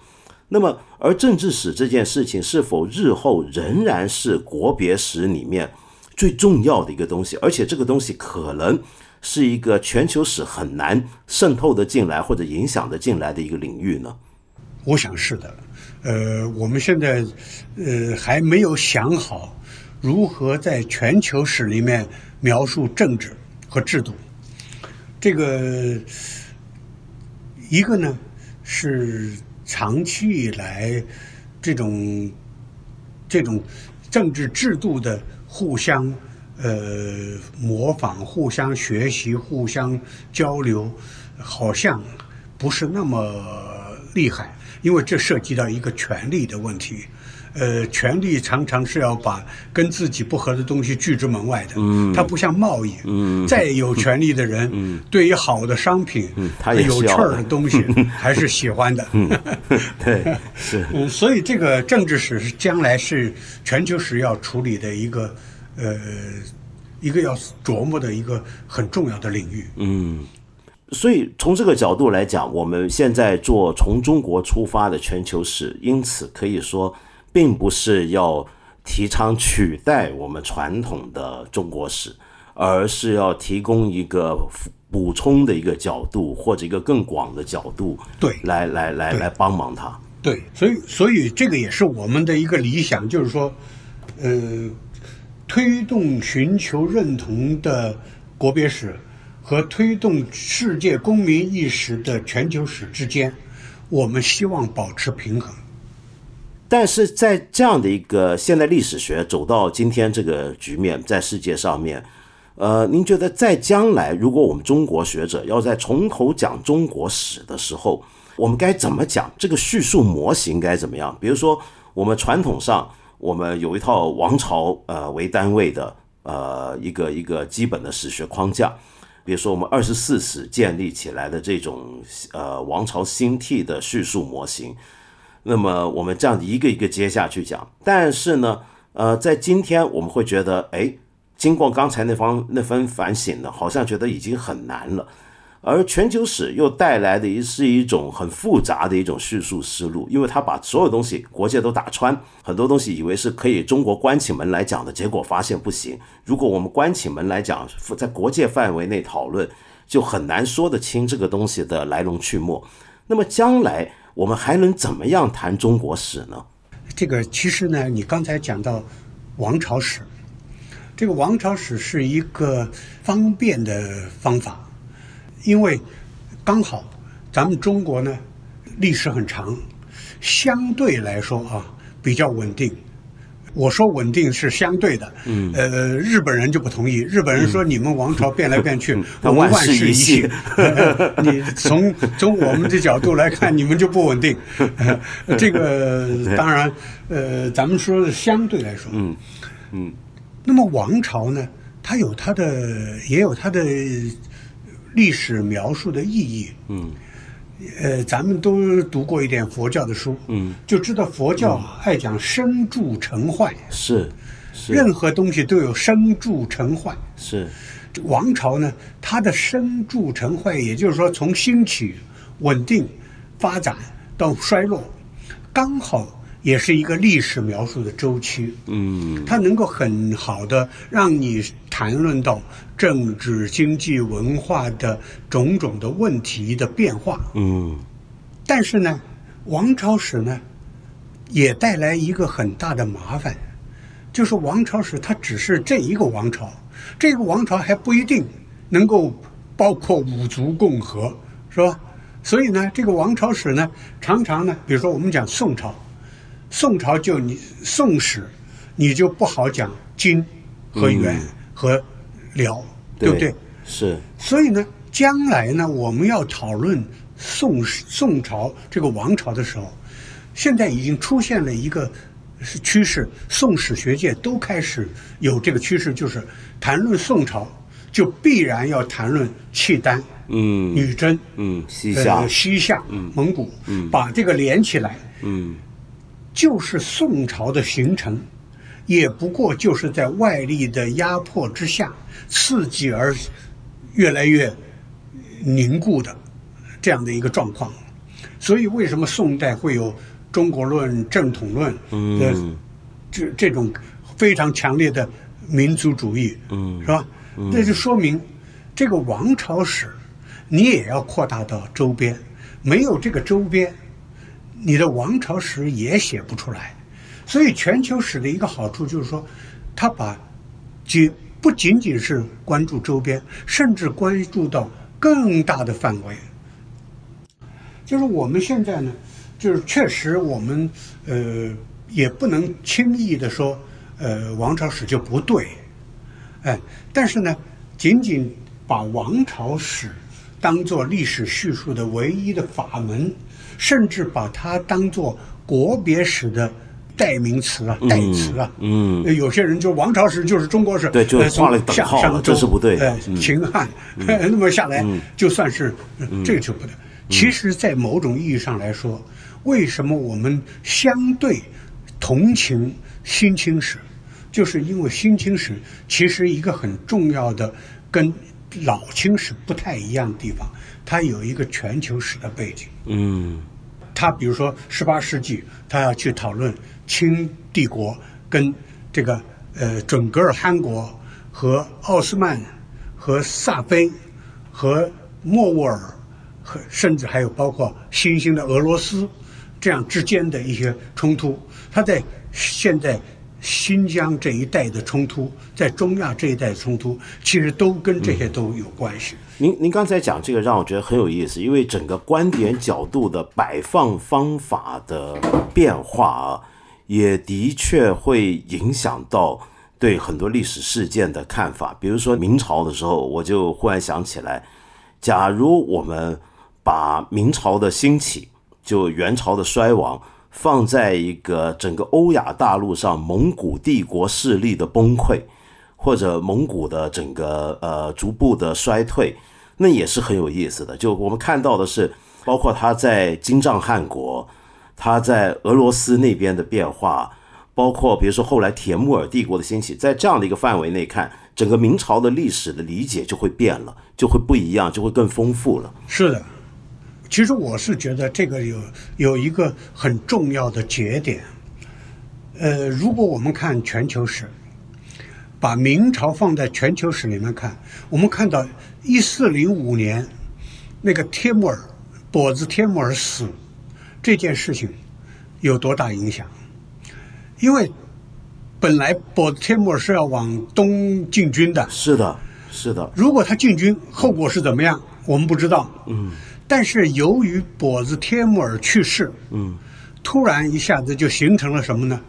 那么，而政治史这件事情是否日后仍然是国别史里面最重要的一个东西？而且这个东西可能。是一个全球史很难渗透的进来或者影响的进来的一个领域呢？我想是的。呃，我们现在呃还没有想好如何在全球史里面描述政治和制度。这个一个呢是长期以来这种这种政治制度的互相。呃，模仿、互相学习、互相交流，好像不是那么厉害，因为这涉及到一个权力的问题。呃，权力常常是要把跟自己不合的东西拒之门外的。嗯，它不像贸易。嗯，再有权力的人，嗯，对于好的商品，嗯，他有趣儿的东西还是喜欢的。嗯，对，是。嗯，所以这个政治史是将来是全球史要处理的一个。呃，一个要琢磨的一个很重要的领域。嗯，所以从这个角度来讲，我们现在做从中国出发的全球史，因此可以说，并不是要提倡取代我们传统的中国史，而是要提供一个补充的一个角度，或者一个更广的角度，对，来来来来帮忙他。对，所以所以这个也是我们的一个理想，就是说，呃。推动寻求认同的国别史和推动世界公民意识的全球史之间，我们希望保持平衡。但是在这样的一个现代历史学走到今天这个局面，在世界上面，呃，您觉得在将来，如果我们中国学者要在从头讲中国史的时候，我们该怎么讲？这个叙述模型该怎么样？比如说，我们传统上。我们有一套王朝呃为单位的呃一个一个基本的史学框架，比如说我们二十四史建立起来的这种呃王朝兴替的叙述模型，那么我们这样一个一个接下去讲，但是呢，呃，在今天我们会觉得，哎，经过刚才那方那番反省呢，好像觉得已经很难了。而全球史又带来的是一种很复杂的一种叙述思路，因为他把所有东西国界都打穿，很多东西以为是可以中国关起门来讲的，结果发现不行。如果我们关起门来讲，在国界范围内讨论，就很难说得清这个东西的来龙去脉。那么将来我们还能怎么样谈中国史呢？这个其实呢，你刚才讲到王朝史，这个王朝史是一个方便的方法。因为刚好咱们中国呢历史很长，相对来说啊比较稳定。我说稳定是相对的，嗯，呃，日本人就不同意。日本人说你们王朝变来变去，我们万事一系。你从从我们的角度来看，你们就不稳定。这个当然，呃，咱们说相对来说，嗯嗯。那么王朝呢，它有它的，也有它的。历史描述的意义，嗯，呃，咱们都读过一点佛教的书，嗯，就知道佛教爱讲生住成坏，是，任何东西都有生住成坏，是，王朝呢，它的生住成坏，也就是说从兴起、稳定、发展到衰落，刚好。也是一个历史描述的周期，嗯，它能够很好的让你谈论到政治、经济、文化的种种的问题的变化，嗯，但是呢，王朝史呢，也带来一个很大的麻烦，就是王朝史它只是这一个王朝，这个王朝还不一定能够。包括五族共和，是吧？所以呢，这个王朝史呢，常常呢，比如说我们讲宋朝，宋朝就你宋史，你就不好讲金和元和辽，对不对？是。所以呢，将来呢，我们要讨论宋宋朝这个王朝的时候，现在已经出现了一个趋势，宋史学界都开始有这个趋势，就是谈论宋朝，就必然要谈论契丹。嗯，女真，嗯，西夏，西夏，嗯，蒙古，嗯，把这个连起来，嗯，就是宋朝的形成，也不过就是在外力的压迫之下，刺激而越来越凝固的这样的一个状况。所以，为什么宋代会有中国论、正统论的这这种非常强烈的民族主义，嗯，是吧？那就说明这个王朝史。你也要扩大到周边，没有这个周边，你的王朝史也写不出来。所以全球史的一个好处就是说，他把仅不仅仅是关注周边，甚至关注到更大的范围。就是我们现在呢，就是确实我们呃也不能轻易的说呃王朝史就不对，哎，但是呢，仅仅把王朝史。当做历史叙述的唯一的法门，甚至把它当做国别史的代名词啊、代词啊。嗯，有些人就王朝史就是中国史，对，就画了等号，这是不对。呃，秦汉 那么下来就算是这个就不对。其实，在某种意义上来说，为什么我们相对同情新清史，就是因为新清史其实一个很重要的跟。老清史不太一样的地方，它有一个全球史的背景。嗯，他比如说十八世纪，他要去讨论清帝国跟这个呃准噶尔汗国和奥斯曼和萨菲和莫卧儿和甚至还有包括新兴的俄罗斯这样之间的一些冲突。他在现在。新疆这一带的冲突，在中亚这一带的冲突，其实都跟这些都有关系。您您刚才讲这个让我觉得很有意思，因为整个观点角度的摆放方法的变化啊，也的确会影响到对很多历史事件的看法。比如说明朝的时候，我就忽然想起来，假如我们把明朝的兴起，就元朝的衰亡。放在一个整个欧亚大陆上，蒙古帝国势力的崩溃，或者蒙古的整个呃逐步的衰退，那也是很有意思的。就我们看到的是，包括他在金帐汗国，他在俄罗斯那边的变化，包括比如说后来铁木尔帝国的兴起，在这样的一个范围内看，整个明朝的历史的理解就会变了，就会不一样，就会更丰富了。是的。其实我是觉得这个有有一个很重要的节点，呃，如果我们看全球史，把明朝放在全球史里面看，我们看到一四零五年那个帖木儿跛子帖木儿死这件事情有多大影响？因为本来跛子帖木儿是要往东进军的，是的，是的。如果他进军，后果是怎么样？我们不知道。嗯。但是由于跛子帖木儿去世，嗯，突然一下子就形成了什么呢？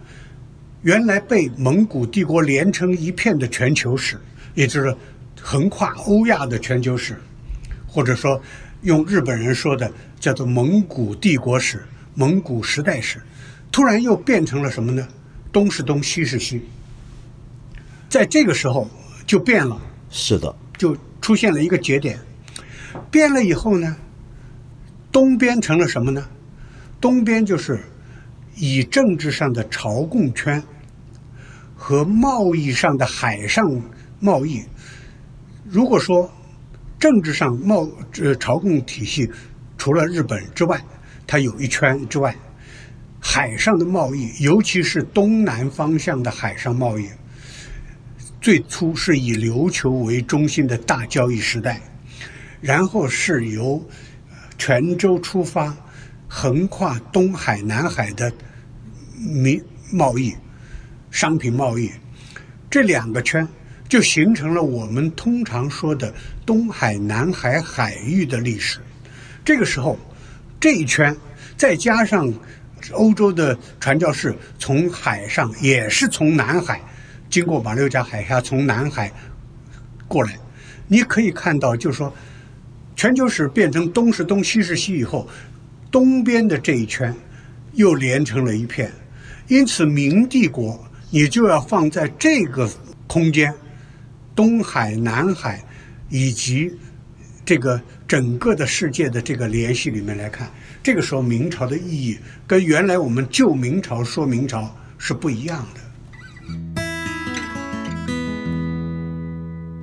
原来被蒙古帝国连成一片的全球史，也就是横跨欧亚的全球史，或者说用日本人说的叫做蒙古帝国史、蒙古时代史，突然又变成了什么呢？东是东，西是西。在这个时候就变了，是的，就出现了一个节点，变了以后呢？东边成了什么呢？东边就是以政治上的朝贡圈和贸易上的海上贸易。如果说政治上贸呃朝贡体系除了日本之外，它有一圈之外，海上的贸易，尤其是东南方向的海上贸易，最初是以琉球为中心的大交易时代，然后是由。泉州出发，横跨东海、南海的民贸易、商品贸易，这两个圈就形成了我们通常说的东海、南海海域的历史。这个时候，这一圈再加上欧洲的传教士从海上，也是从南海经过马六甲海峡，从南海过来，你可以看到，就是说，全球史变成东是东，西是西以后，东边的这一圈又连成了一片，因此明帝国你就要放在这个空间，东海、南海以及这个整个的世界的这个联系里面来看，这个时候明朝的意义跟原来我们旧明朝说明朝是不一样的。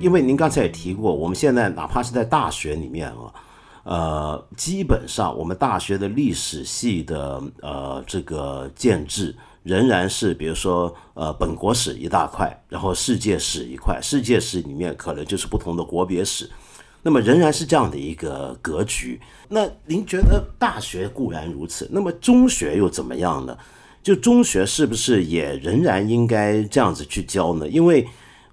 因为您刚才也提过，我们现在哪怕是在大学里面啊，呃，基本上我们大学的历史系的呃这个建制仍然是，比如说呃本国史一大块，然后世界史一块，世界史里面可能就是不同的国别史，那么仍然是这样的一个格局。那您觉得大学固然如此，那么中学又怎么样呢？就中学是不是也仍然应该这样子去教呢？因为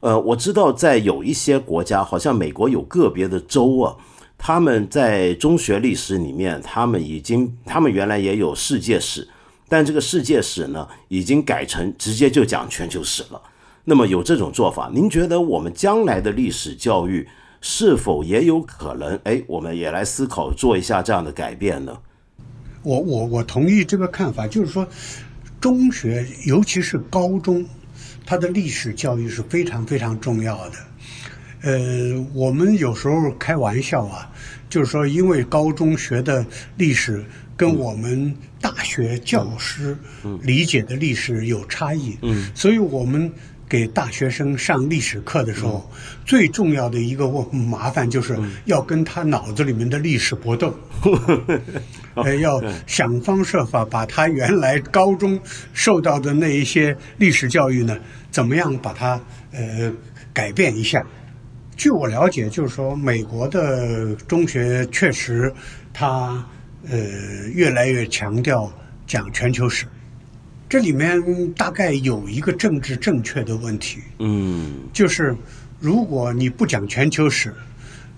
呃，我知道在有一些国家，好像美国有个别的州啊，他们在中学历史里面，他们已经，他们原来也有世界史，但这个世界史呢，已经改成直接就讲全球史了。那么有这种做法，您觉得我们将来的历史教育是否也有可能？哎，我们也来思考做一下这样的改变呢？我我我同意这个看法，就是说，中学尤其是高中。它的历史教育是非常非常重要的，呃，我们有时候开玩笑啊，就是说，因为高中学的历史跟我们大学教师理解的历史有差异，嗯，所以我们给大学生上历史课的时候，最重要的一个问麻烦就是要跟他脑子里面的历史搏斗。呃，要想方设法把他原来高中受到的那一些历史教育呢，怎么样把它呃改变一下？据我了解，就是说美国的中学确实，它呃越来越强调讲全球史，这里面大概有一个政治正确的问题，嗯，就是如果你不讲全球史。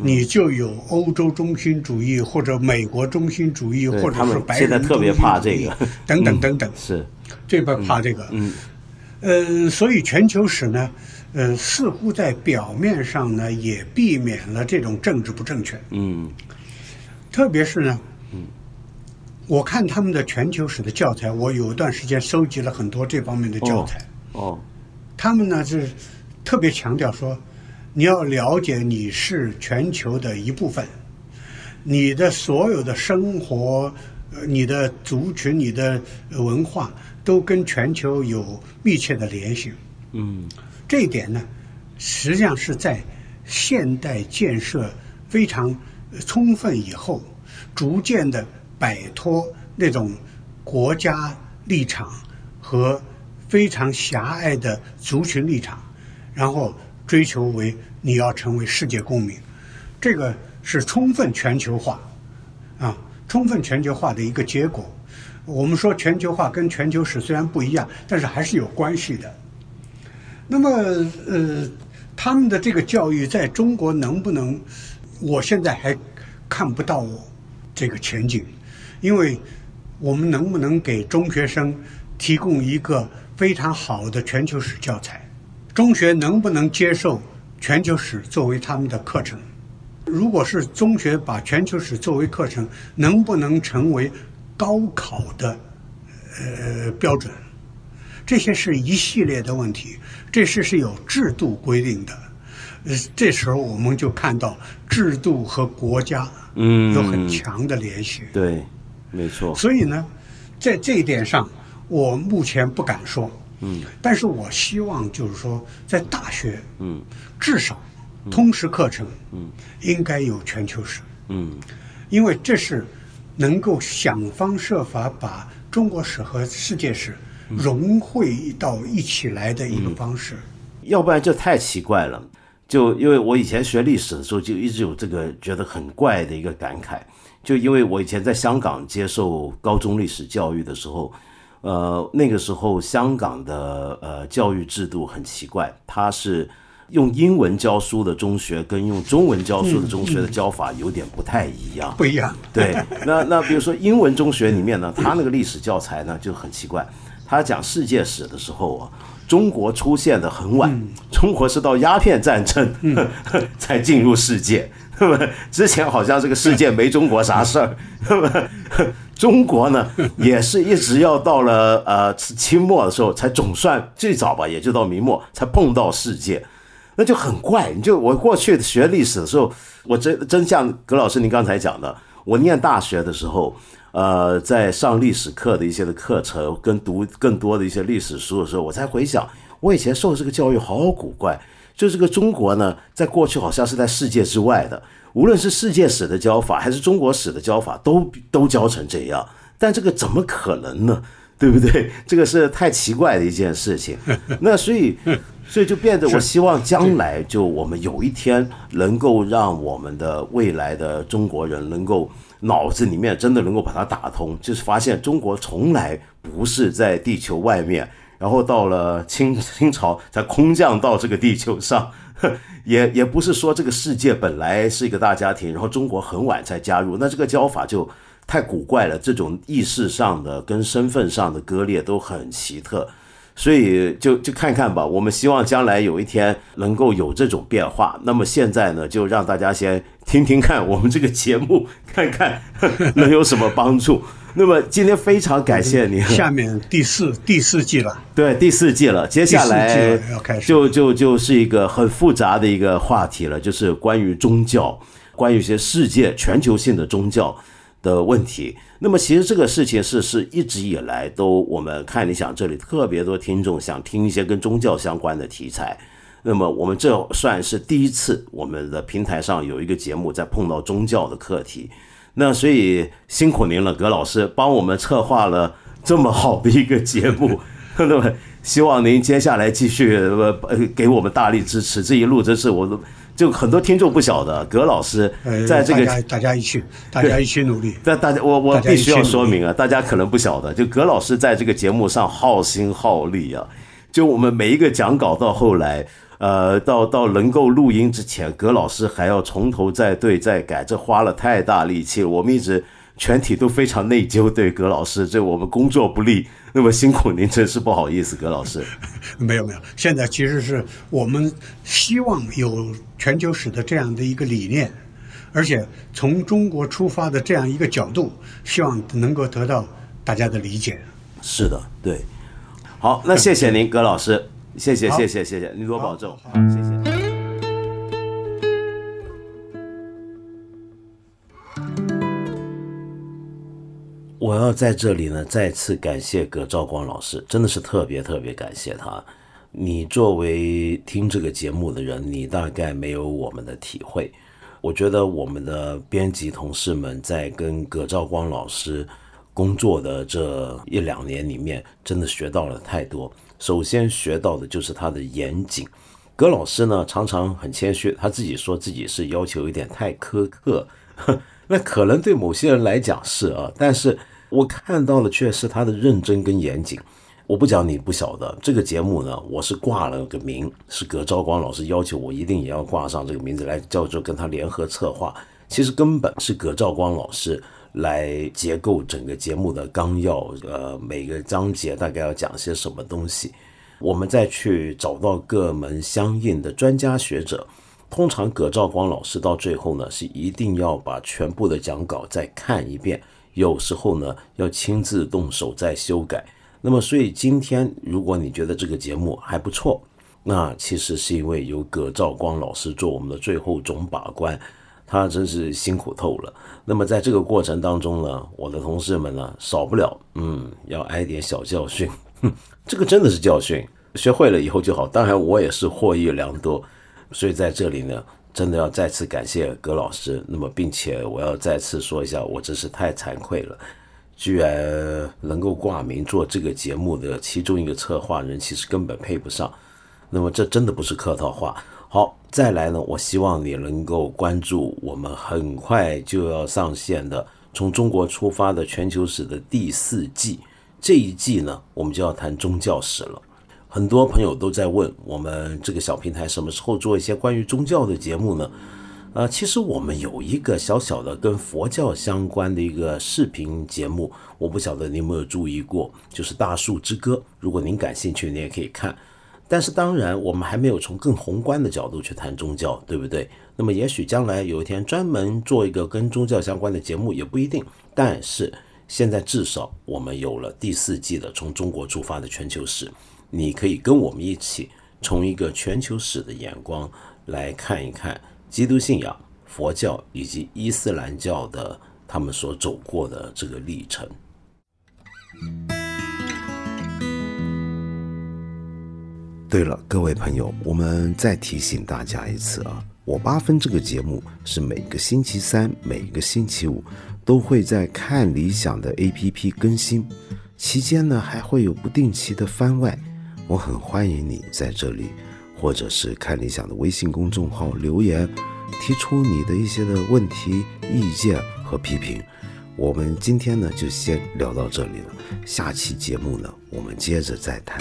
你就有欧洲中心主义，或者美国中心主义，或者是白人特别怕这个，等等等等，是这边怕这个，嗯，呃，所以全球史呢，呃，似乎在表面上呢也避免了这种政治不正确，嗯，特别是呢，嗯，我看他们的全球史的教材，我有一段时间收集了很多这方面的教材，哦，他们呢是特别强调说。你要了解你是全球的一部分，你的所有的生活、你的族群、你的文化都跟全球有密切的联系。嗯，这一点呢，实际上是在现代建设非常充分以后，逐渐的摆脱那种国家立场和非常狭隘的族群立场，然后。追求为你要成为世界公民，这个是充分全球化，啊，充分全球化的一个结果。我们说全球化跟全球史虽然不一样，但是还是有关系的。那么，呃，他们的这个教育在中国能不能？我现在还看不到这个前景，因为我们能不能给中学生提供一个非常好的全球史教材？中学能不能接受全球史作为他们的课程？如果是中学把全球史作为课程，能不能成为高考的呃标准？这些是一系列的问题，这事是有制度规定的。呃，这时候我们就看到制度和国家嗯有很强的联系。对，没错。所以呢，在这一点上，我目前不敢说。嗯，但是我希望就是说，在大学，嗯，至少通识课程，嗯，应该有全球史，嗯，因为这是能够想方设法把中国史和世界史融汇到一起来的一个方式。要不然就太奇怪了。就因为我以前学历史的时候，就一直有这个觉得很怪的一个感慨。就因为我以前在香港接受高中历史教育的时候。呃，那个时候香港的呃教育制度很奇怪，它是用英文教书的中学跟用中文教书的中学的教法有点不太一样。不一样。对，那那比如说英文中学里面呢，它那个历史教材呢就很奇怪，他讲世界史的时候啊，中国出现的很晚，中国是到鸦片战争 才进入世界。那么之前好像这个世界没中国啥事儿，那么中国呢 也是一直要到了呃清末的时候才总算最早吧，也就到明末才碰到世界，那就很怪。你就我过去学历史的时候，我真真像葛老师您刚才讲的，我念大学的时候，呃，在上历史课的一些的课程跟读更多的一些历史书的时候，我才回想，我以前受的这个教育好古怪。就这个中国呢，在过去好像是在世界之外的，无论是世界史的教法还是中国史的教法，都 都教成这样。但这个怎么可能呢？对不对？这个是太奇怪的一件事情。那所以，所以就变得，我希望将来就我们有一天能够让我们的未来的中国人能够脑子里面真的能够把它打通，就是发现中国从来不是在地球外面。然后到了清 清朝才空降到这个地球上，也也不是说这个世界本来是一个大家庭，然后中国很晚才加入，那这个教法就太古怪了，这种意识上的跟身份上的割裂都很奇特，所以就就看看吧。我们希望将来有一天能够有这种变化。那么现在呢，就让大家先听听看我们这个节目，看看 能有什么帮助。那么今天非常感谢你。下面第四第四季了，对第四季了，接下来就就就是一个很复杂的一个话题了，就是关于宗教，关于一些世界全球性的宗教的问题。那么其实这个事情是是一直以来都我们看你想这里特别多听众想听一些跟宗教相关的题材。那么我们这算是第一次，我们的平台上有一个节目在碰到宗教的课题。那所以辛苦您了，葛老师帮我们策划了这么好的一个节目，那么希望您接下来继续呃给我们大力支持。这一路真是我都就很多听众不晓得，葛老师在这个大家一起大家一起努力。但大家我我必须要说明啊，大家可能不晓得，就葛老师在这个节目上耗心耗力啊，就我们每一个讲稿到后来。呃，到到能够录音之前，葛老师还要从头再对再改，这花了太大力气了。我们一直全体都非常内疚，对葛老师，这我们工作不力，那么辛苦您，真是不好意思，葛老师。没有没有，现在其实是我们希望有全球史的这样的一个理念，而且从中国出发的这样一个角度，希望能够得到大家的理解。是的，对。好，那谢谢您，葛老师。谢谢谢谢谢谢，您多保重，谢谢。我要在这里呢，再次感谢葛兆光老师，真的是特别特别感谢他。你作为听这个节目的人，你大概没有我们的体会。我觉得我们的编辑同事们在跟葛兆光老师工作的这一两年里面，真的学到了太多。首先学到的就是他的严谨。葛老师呢，常常很谦虚，他自己说自己是要求有点太苛刻。那可能对某些人来讲是啊，但是我看到的却是他的认真跟严谨。我不讲你不晓得，这个节目呢，我是挂了个名，是葛兆光老师要求我一定也要挂上这个名字来叫做跟他联合策划。其实根本是葛兆光老师。来结构整个节目的纲要，呃，每个章节大概要讲些什么东西，我们再去找到各门相应的专家学者。通常葛兆光老师到最后呢，是一定要把全部的讲稿再看一遍，有时候呢要亲自动手再修改。那么，所以今天如果你觉得这个节目还不错，那其实是因为有葛兆光老师做我们的最后总把关。他真是辛苦透了。那么在这个过程当中呢，我的同事们呢，少不了，嗯，要挨点小教训。哼，这个真的是教训，学会了以后就好。当然，我也是获益良多。所以在这里呢，真的要再次感谢葛老师。那么，并且我要再次说一下，我真是太惭愧了，居然能够挂名做这个节目的其中一个策划人，其实根本配不上。那么，这真的不是客套话。好，再来呢。我希望你能够关注我们很快就要上线的《从中国出发的全球史》的第四季。这一季呢，我们就要谈宗教史了。很多朋友都在问我们这个小平台什么时候做一些关于宗教的节目呢？呃，其实我们有一个小小的跟佛教相关的一个视频节目，我不晓得你有没有注意过，就是《大树之歌》。如果您感兴趣，您也可以看。但是当然，我们还没有从更宏观的角度去谈宗教，对不对？那么也许将来有一天专门做一个跟宗教相关的节目也不一定。但是现在至少我们有了第四季的从中国出发的全球史，你可以跟我们一起从一个全球史的眼光来看一看。基督信仰、佛教以及伊斯兰教的他们所走过的这个历程。对了，各位朋友，我们再提醒大家一次啊，我八分这个节目是每个星期三、每个星期五都会在看理想的 APP 更新，期间呢还会有不定期的番外，我很欢迎你在这里。或者是看理想的微信公众号留言，提出你的一些的问题、意见和批评。我们今天呢就先聊到这里了，下期节目呢我们接着再谈。